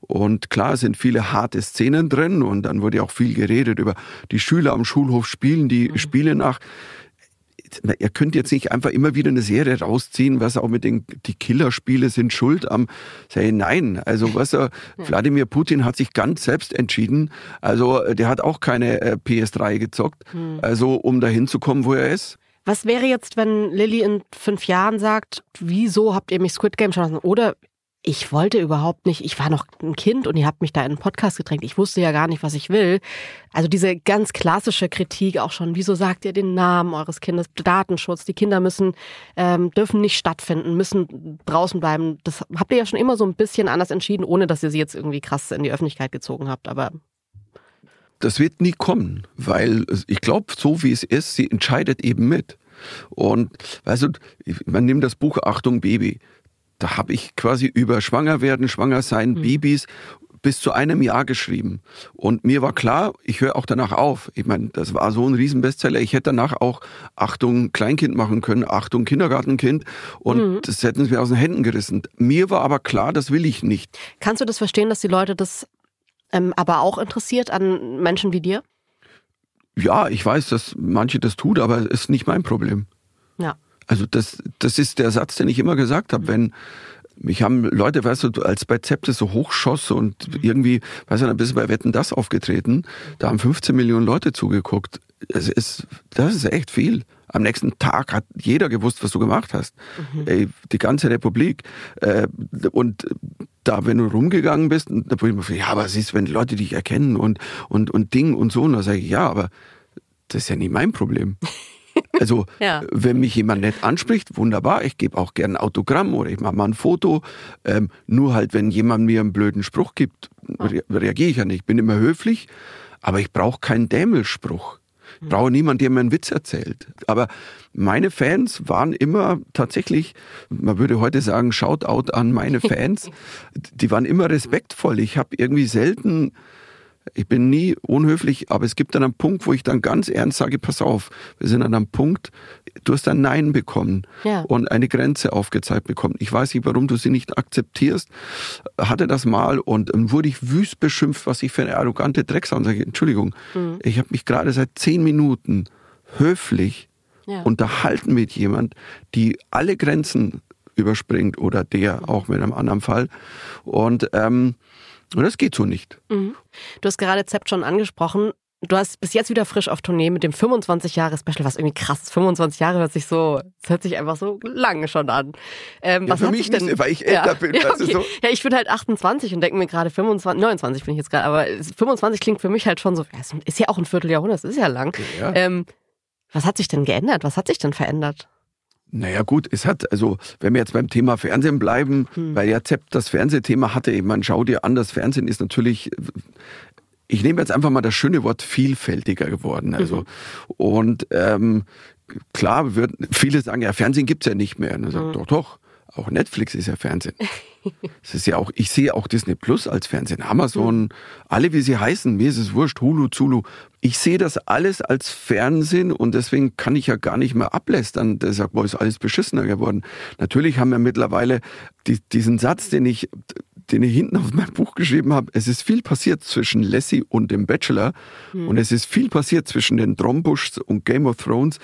Und klar sind viele harte Szenen drin und dann wurde auch viel geredet über die Schüler am Schulhof spielen die mhm. Spiele nach ihr könnt jetzt nicht einfach immer wieder eine Serie rausziehen, was auch mit den die Killerspiele sind schuld am sei nein, also was er ja. Wladimir Putin hat sich ganz selbst entschieden. Also der hat auch keine äh, PS3 gezockt, hm. also um dahin zu kommen, wo er ist. Was wäre jetzt, wenn Lilly in fünf Jahren sagt, wieso habt ihr mich Squid Game schauen lassen? Oder ich wollte überhaupt nicht, ich war noch ein Kind und ihr habt mich da in einen Podcast gedrängt. Ich wusste ja gar nicht, was ich will. Also diese ganz klassische Kritik auch schon, wieso sagt ihr den Namen eures Kindes? Datenschutz, die Kinder müssen, ähm, dürfen nicht stattfinden, müssen draußen bleiben. Das habt ihr ja schon immer so ein bisschen anders entschieden, ohne dass ihr sie jetzt irgendwie krass in die Öffentlichkeit gezogen habt, aber. Das wird nie kommen, weil ich glaube, so wie es ist, sie entscheidet eben mit. Und weißt du, man nimmt das Buch Achtung Baby da habe ich quasi über Schwangerwerden, Schwangersein, mhm. Babys bis zu einem Jahr geschrieben. Und mir war klar, ich höre auch danach auf. Ich meine, das war so ein Riesenbestseller. Ich hätte danach auch Achtung Kleinkind machen können, Achtung Kindergartenkind. Und mhm. das hätten sie mir aus den Händen gerissen. Mir war aber klar, das will ich nicht. Kannst du das verstehen, dass die Leute das ähm, aber auch interessiert an Menschen wie dir? Ja, ich weiß, dass manche das tut, aber es ist nicht mein Problem. Also das, das ist der Satz, den ich immer gesagt habe. Wenn mich haben Leute, weißt du, als bei Zepte so hochschoss und irgendwie, weißt du, ein bisschen bei Wetten das aufgetreten, da haben 15 Millionen Leute zugeguckt. Es ist, das ist echt viel. Am nächsten Tag hat jeder gewusst, was du gemacht hast. Mhm. Ey, die ganze Republik. Äh, und da, wenn du rumgegangen bist, da wurde ich mir, ja, was ist, wenn Leute dich erkennen und, und, und Ding und so. Und da sage ich, ja, aber das ist ja nicht mein Problem. (laughs) Also, (laughs) ja. wenn mich jemand nett anspricht, wunderbar, ich gebe auch gerne ein Autogramm oder ich mache mal ein Foto. Ähm, nur halt, wenn jemand mir einen blöden Spruch gibt, re reagiere ich ja nicht. Ich bin immer höflich, aber ich brauche keinen Dämelspruch. Ich brauche niemanden, der mir einen Witz erzählt. Aber meine Fans waren immer tatsächlich, man würde heute sagen, Shoutout an meine Fans, (laughs) die waren immer respektvoll. Ich habe irgendwie selten ich bin nie unhöflich, aber es gibt dann einen Punkt, wo ich dann ganz ernst sage, pass auf, wir sind an einem Punkt, du hast ein Nein bekommen ja. und eine Grenze aufgezeigt bekommen. Ich weiß nicht, warum du sie nicht akzeptierst. Hatte das mal und wurde ich wüst beschimpft, was ich für eine arrogante Drecksau. Sage, Entschuldigung, mhm. ich habe mich gerade seit zehn Minuten höflich ja. unterhalten mit jemand, die alle Grenzen überspringt oder der auch mit einem anderen Fall. Und ähm, und das geht so nicht. Mhm. Du hast gerade Zept schon angesprochen. Du hast bis jetzt wieder frisch auf Tournee mit dem 25-Jahre-Special, was irgendwie krass ist. 25 Jahre hört sich so, das hört sich einfach so lange schon an. Ähm, ja, was für mich denn, nicht, weil ich (laughs) älter ja, bin. Ja, okay. so. ja, ich bin halt 28 und denke mir gerade 25, 29 bin ich jetzt gerade, aber 25 klingt für mich halt schon so, ist ja auch ein Vierteljahrhundert, das ist ja lang. Ähm, was hat sich denn geändert? Was hat sich denn verändert? Naja gut, es hat, also wenn wir jetzt beim Thema Fernsehen bleiben, hm. weil ja Zepp das Fernsehthema hatte, ich meine, schau dir an, das Fernsehen ist natürlich, ich nehme jetzt einfach mal das schöne Wort vielfältiger geworden. Also mhm. und ähm, klar, wird, viele sagen, ja, Fernsehen gibt's ja nicht mehr. Und ich sage, mhm. doch, doch, auch Netflix ist ja Fernsehen. (laughs) (laughs) Es ist ja auch, ich sehe auch Disney Plus als Fernsehen, Amazon, alle wie sie heißen, mir ist es wurscht, Hulu, Zulu. Ich sehe das alles als Fernsehen und deswegen kann ich ja gar nicht mehr ablästern. Der sagt, boah, ist alles beschissener geworden. Natürlich haben wir mittlerweile die, diesen Satz, den ich, den ich hinten auf meinem Buch geschrieben habe. Es ist viel passiert zwischen Lassie und dem Bachelor hm. und es ist viel passiert zwischen den Drombuschs und Game of Thrones.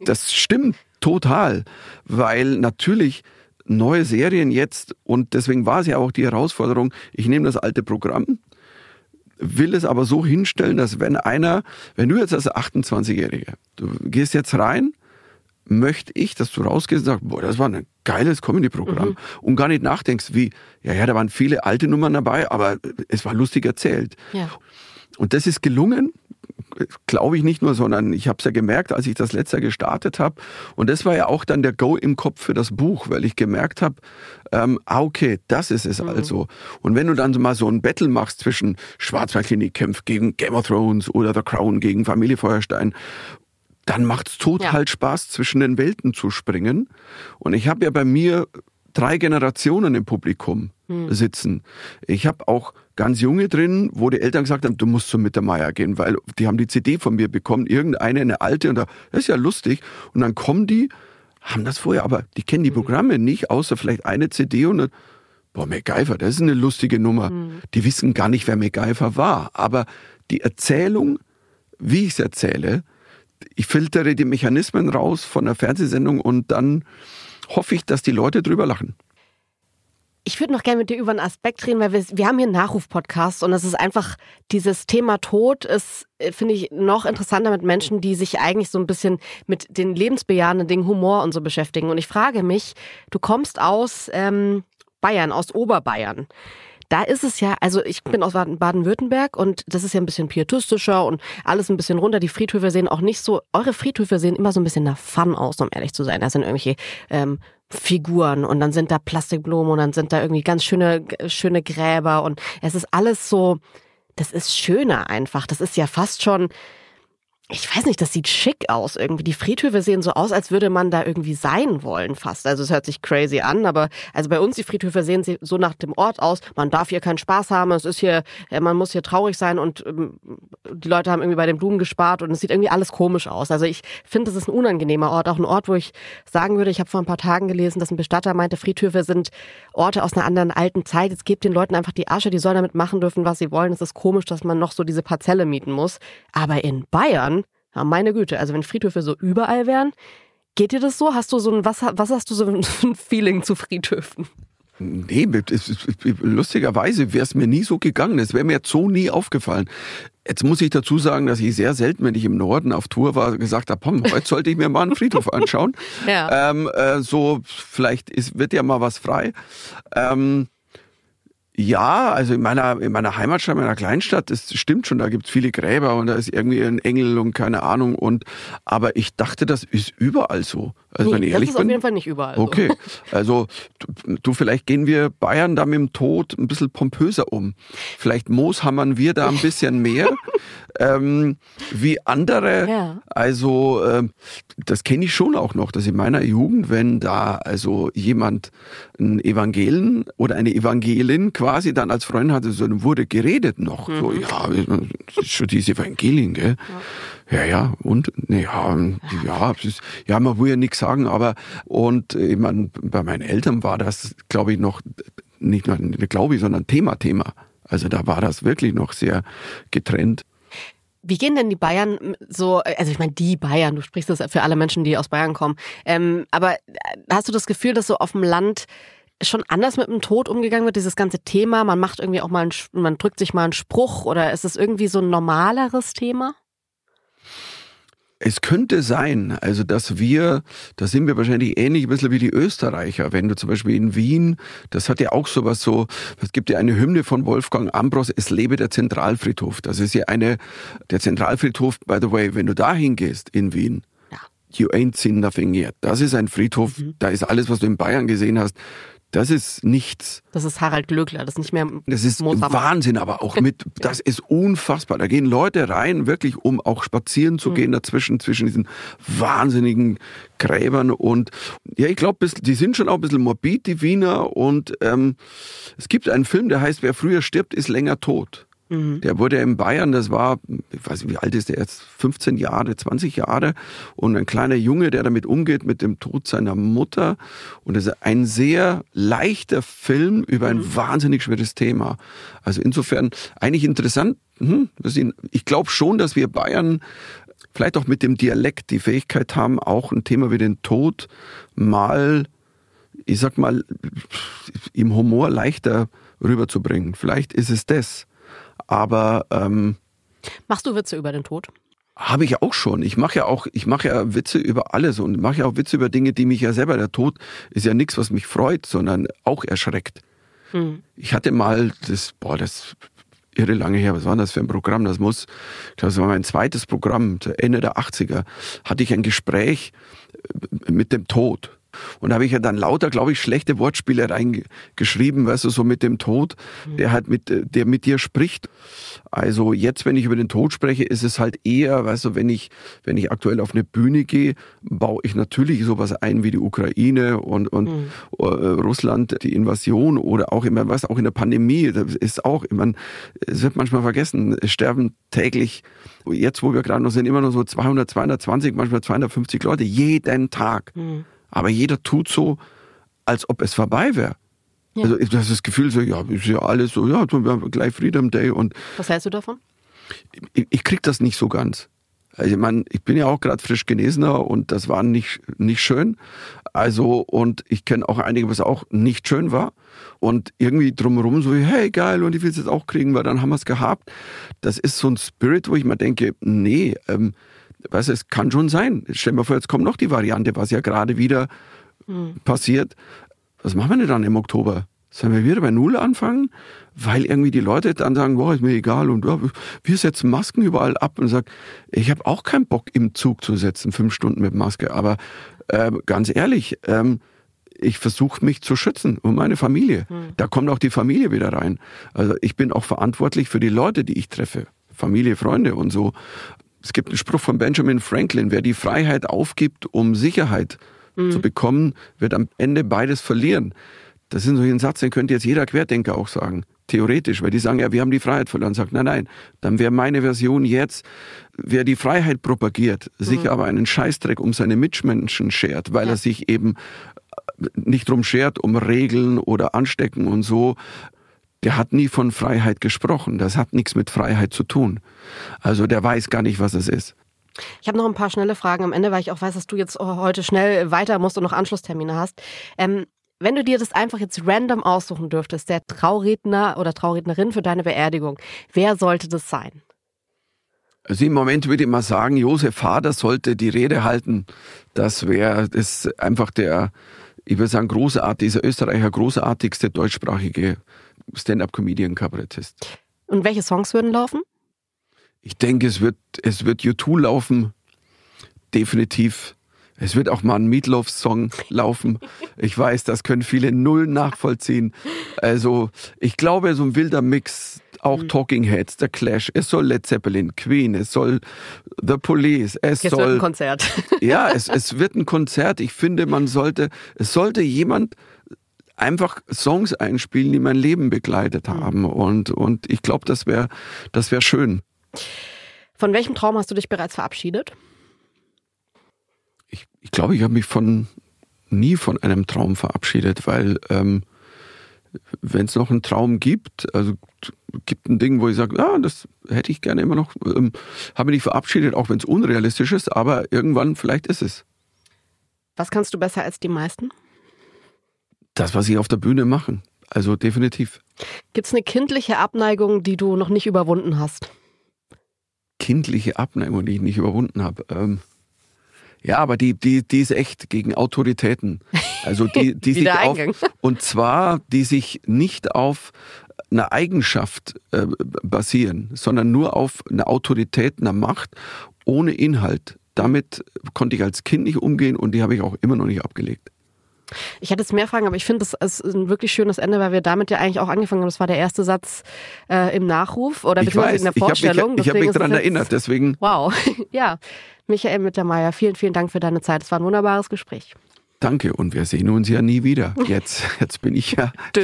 Das stimmt total, weil natürlich neue Serien jetzt und deswegen war es ja auch die Herausforderung, ich nehme das alte Programm, will es aber so hinstellen, dass wenn einer, wenn du jetzt als 28-Jähriger, du gehst jetzt rein, möchte ich, dass du rausgehst und sagst, boah, das war ein geiles Comedy-Programm mhm. und gar nicht nachdenkst, wie, ja, ja, da waren viele alte Nummern dabei, aber es war lustig erzählt. Ja. Und das ist gelungen glaube ich nicht nur, sondern ich habe es ja gemerkt, als ich das letzte gestartet habe. Und das war ja auch dann der Go im Kopf für das Buch, weil ich gemerkt habe, ähm, ah, okay, das ist es mhm. also. Und wenn du dann mal so ein Battle machst zwischen Schwarzwaldklinik kämpft gegen Game of Thrones oder The Crown gegen Familie Feuerstein, dann macht es total ja. Spaß, zwischen den Welten zu springen. Und ich habe ja bei mir drei Generationen im Publikum hm. sitzen. Ich habe auch ganz junge drin, wo die Eltern gesagt haben, du musst zum Mittermeier gehen, weil die haben die CD von mir bekommen, irgendeine, eine alte, und da, das ist ja lustig. Und dann kommen die, haben das vorher, aber die kennen die hm. Programme nicht, außer vielleicht eine CD und dann, Boah, MacGyver, das ist eine lustige Nummer. Mhm. Die wissen gar nicht, wer MacGyver war. Aber die Erzählung, wie ich es erzähle, ich filtere die Mechanismen raus von der Fernsehsendung und dann hoffe ich, dass die Leute drüber lachen. Ich würde noch gerne mit dir über einen Aspekt reden, weil wir, wir haben hier einen Nachruf-Podcast und es ist einfach, dieses Thema Tod ist, äh, finde ich, noch interessanter mit Menschen, die sich eigentlich so ein bisschen mit den lebensbejahenden Dingen, Humor und so beschäftigen. Und ich frage mich, du kommst aus ähm, Bayern, aus Oberbayern da ist es ja, also ich bin aus Baden-Württemberg und das ist ja ein bisschen pietistischer und alles ein bisschen runter. Die Friedhöfe sehen auch nicht so, eure Friedhöfe sehen immer so ein bisschen nach Fun aus, um ehrlich zu sein. Da sind irgendwelche ähm, Figuren und dann sind da Plastikblumen und dann sind da irgendwie ganz schöne, schöne Gräber und es ist alles so, das ist schöner einfach. Das ist ja fast schon, ich weiß nicht, das sieht schick aus irgendwie. Die Friedhöfe sehen so aus, als würde man da irgendwie sein wollen fast. Also es hört sich crazy an, aber also bei uns die Friedhöfe sehen so nach dem Ort aus. Man darf hier keinen Spaß haben. Es ist hier, äh, man muss hier traurig sein und ähm, die Leute haben irgendwie bei den Blumen gespart und es sieht irgendwie alles komisch aus. Also ich finde, es ist ein unangenehmer Ort, auch ein Ort, wo ich sagen würde, ich habe vor ein paar Tagen gelesen, dass ein Bestatter meinte, Friedhöfe sind Orte aus einer anderen alten Zeit. Jetzt gebt den Leuten einfach die Asche, die sollen damit machen dürfen, was sie wollen. Es ist komisch, dass man noch so diese Parzelle mieten muss. Aber in Bayern ja, meine Güte, also wenn Friedhöfe so überall wären, geht dir das so? Hast du so ein, was, was hast du so (laughs) ein Feeling zu Friedhöfen? Nee, lustigerweise wäre es mir nie so gegangen. Es wäre mir jetzt so nie aufgefallen. Jetzt muss ich dazu sagen, dass ich sehr selten, wenn ich im Norden auf Tour war, gesagt habe, heute sollte ich mir mal einen Friedhof anschauen. (laughs) ja. ähm, äh, so, vielleicht ist, wird ja mal was frei. Ähm, ja, also in meiner, in meiner Heimatstadt, in meiner Kleinstadt, das stimmt schon, da gibt's viele Gräber und da ist irgendwie ein Engel und keine Ahnung. Und aber ich dachte, das ist überall so. Also nee, wenn ich ehrlich das ist bin, auf jeden Fall nicht überall. So. Okay. Also du, du, vielleicht gehen wir Bayern da mit dem Tod ein bisschen pompöser um. Vielleicht mooshammern wir da ein bisschen mehr. (laughs) ähm, wie andere. Ja. Also ähm, das kenne ich schon auch noch, dass in meiner Jugend, wenn da also jemand ein Evangelen oder eine Evangelin quasi dann als Freund hatte, so dann wurde geredet noch. Mhm. So, ja, das ist schon diese Evangelin, gell? Ja. ja, ja, und, ne, ja, ja, ja, man will ja nichts sagen, aber, und ich meine, bei meinen Eltern war das, glaube ich, noch, nicht nur, glaube ich, sondern Thema, Thema. Also da war das wirklich noch sehr getrennt. Wie gehen denn die Bayern so, also ich meine, die Bayern, du sprichst das für alle Menschen, die aus Bayern kommen, ähm, aber hast du das Gefühl, dass so auf dem Land schon anders mit dem Tod umgegangen wird, dieses ganze Thema? Man macht irgendwie auch mal, einen, man drückt sich mal einen Spruch oder ist es irgendwie so ein normaleres Thema? Es könnte sein, also dass wir, da sind wir wahrscheinlich ähnlich ein bisschen wie die Österreicher. Wenn du zum Beispiel in Wien, das hat ja auch sowas so, es gibt ja eine Hymne von Wolfgang Ambros, es lebe der Zentralfriedhof. Das ist ja eine, der Zentralfriedhof, by the way, wenn du da hingehst in Wien, You ain't seen nothing yet. Das ist ein Friedhof, mhm. da ist alles, was du in Bayern gesehen hast, das ist nichts. Das ist Harald Glöckler, das ist nicht mehr. Das ist Mozart. Wahnsinn, aber auch mit, (laughs) das ist unfassbar. Da gehen Leute rein, wirklich, um auch spazieren zu mhm. gehen dazwischen, zwischen diesen wahnsinnigen Gräbern und ja, ich glaube, die sind schon auch ein bisschen morbid, die Wiener und ähm, es gibt einen Film, der heißt, wer früher stirbt, ist länger tot. Mhm. Der wurde in Bayern, das war, ich weiß nicht, wie alt ist der jetzt, 15 Jahre, 20 Jahre und ein kleiner Junge, der damit umgeht mit dem Tod seiner Mutter und das ist ein sehr leichter Film über ein mhm. wahnsinnig schweres Thema. Also insofern eigentlich interessant. Hm, ich glaube schon, dass wir Bayern vielleicht auch mit dem Dialekt die Fähigkeit haben, auch ein Thema wie den Tod mal, ich sag mal, im Humor leichter rüberzubringen. Vielleicht ist es das. Aber ähm, machst du Witze über den Tod? Habe ich auch schon. Ich mache ja auch, ich mache ja Witze über alles und mache ja auch Witze über Dinge, die mich ja selber. Der Tod ist ja nichts, was mich freut, sondern auch erschreckt. Hm. Ich hatte mal das, boah, das irre lange her, was war das für ein Programm? Das muss, das war mein zweites Programm, Ende der 80er, hatte ich ein Gespräch mit dem Tod. Und da habe ich ja dann lauter, glaube ich, schlechte Wortspiele reingeschrieben, weißt du, so mit dem Tod, mhm. der halt mit, der mit dir spricht. Also jetzt, wenn ich über den Tod spreche, ist es halt eher, weißt du, wenn ich, wenn ich aktuell auf eine Bühne gehe, baue ich natürlich sowas ein wie die Ukraine und, und mhm. Äh, Russland, die Invasion oder auch immer, was auch in der Pandemie, das ist auch, ich meine, es wird manchmal vergessen, es sterben täglich, jetzt wo wir gerade noch sind, immer noch so 200, 220, manchmal 250 Leute jeden Tag. Mhm. Aber jeder tut so, als ob es vorbei wäre. Ja. Also du hast das Gefühl so, ja, ist ja alles so, ja, wir haben gleich Freedom Day und. Was hältst du davon? Ich, ich krieg das nicht so ganz. Also ich meine, ich bin ja auch gerade frisch Genesener und das war nicht, nicht schön. Also, und ich kenne auch einige, was auch nicht schön war. Und irgendwie drumherum so, hey, geil, und ich will es jetzt auch kriegen, weil dann haben wir es gehabt. Das ist so ein Spirit, wo ich mir denke, nee, ähm, weißt du, es kann schon sein. Stell mal vor, jetzt kommt noch die Variante, was ja gerade wieder mhm. passiert. Was machen wir denn dann im Oktober? Sollen wir wieder bei Null anfangen? Weil irgendwie die Leute dann sagen, boah, ist mir egal und ja, wir setzen Masken überall ab und sagen, ich habe auch keinen Bock im Zug zu setzen, fünf Stunden mit Maske. Aber äh, ganz ehrlich, ähm, ich versuche mich zu schützen und meine Familie. Hm. Da kommt auch die Familie wieder rein. Also ich bin auch verantwortlich für die Leute, die ich treffe. Familie, Freunde und so. Es gibt einen Spruch von Benjamin Franklin, wer die Freiheit aufgibt, um Sicherheit hm. zu bekommen, wird am Ende beides verlieren. Das ist so ein Satz, den könnte jetzt jeder Querdenker auch sagen. Theoretisch, weil die sagen, ja, wir haben die Freiheit verloren. Sagt, nein, nein, dann wäre meine Version jetzt, wer die Freiheit propagiert, mhm. sich aber einen Scheißdreck um seine Mitmenschen schert, weil ja. er sich eben äh, nicht drum schert, um Regeln oder Anstecken und so, der hat nie von Freiheit gesprochen. Das hat nichts mit Freiheit zu tun. Also der weiß gar nicht, was es ist. Ich habe noch ein paar schnelle Fragen am Ende, weil ich auch weiß, dass du jetzt heute schnell weiter musst und noch Anschlusstermine hast. Ähm, wenn du dir das einfach jetzt random aussuchen dürftest, der Trauredner oder Traurednerin für deine Beerdigung, wer sollte das sein? Also im Moment würde ich mal sagen, Josef Vater sollte die Rede halten. Das wäre das einfach der, ich würde sagen, großartig, dieser Österreicher großartigste deutschsprachige Stand-up-Comedian-Kabarettist. Und welche Songs würden laufen? Ich denke, es wird, es wird U2 laufen. Definitiv. Es wird auch mal ein Meatloaf-Song (laughs) laufen. Ich weiß, das können viele null nachvollziehen. Also, ich glaube, so ein wilder Mix, auch mhm. Talking Heads, The Clash, es soll Led Zeppelin, Queen, es soll The Police, es Jetzt soll. Wird ein Konzert. Ja, es, (laughs) es wird ein Konzert. Ich finde, man sollte, es sollte jemand einfach Songs einspielen, die mein Leben begleitet mhm. haben. Und, und ich glaube, das wäre, das wäre schön. Von welchem Traum hast du dich bereits verabschiedet? ich, ich glaube, ich habe mich von nie von einem Traum verabschiedet, weil ähm, wenn es noch einen Traum gibt, also gibt ein Ding, wo ich sage, ja, das hätte ich gerne immer noch, ähm, habe mich verabschiedet, auch wenn es unrealistisch ist, aber irgendwann vielleicht ist es. Was kannst du besser als die meisten? Das, was sie auf der Bühne machen. Also definitiv. Gibt es eine kindliche Abneigung, die du noch nicht überwunden hast? Kindliche Abneigung, die ich nicht überwunden habe. Ähm, ja, aber die, die, die ist echt gegen Autoritäten. Also die, (laughs) die sich auf, (laughs) und zwar, die sich nicht auf einer Eigenschaft äh, basieren, sondern nur auf einer Autorität, einer Macht ohne Inhalt. Damit konnte ich als Kind nicht umgehen und die habe ich auch immer noch nicht abgelegt. Ich hätte jetzt mehr Fragen, aber ich finde, das ist ein wirklich schönes Ende, weil wir damit ja eigentlich auch angefangen haben. Das war der erste Satz äh, im Nachruf oder beziehungsweise in der Vorstellung. Ich habe mich, hab mich daran erinnert, deswegen. Wow, (laughs) ja. Michael Mittermeier, vielen, vielen Dank für deine Zeit. Es war ein wunderbares Gespräch. Danke und wir sehen uns ja nie wieder. (laughs) Jetzt, jetzt bin ich ja. (laughs)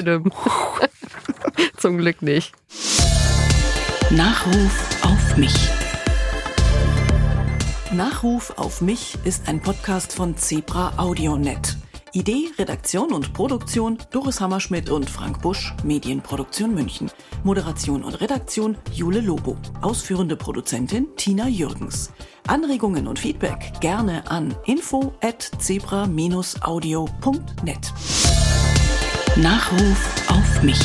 Zum Glück nicht. Nachruf auf mich. Nachruf auf mich ist ein Podcast von Zebra AudioNet. Idee, Redaktion und Produktion Doris Hammerschmidt und Frank Busch, Medienproduktion München. Moderation und Redaktion Jule Lobo. Ausführende Produzentin Tina Jürgens. Anregungen und Feedback gerne an info at zebra-audio.net. Nachruf auf mich.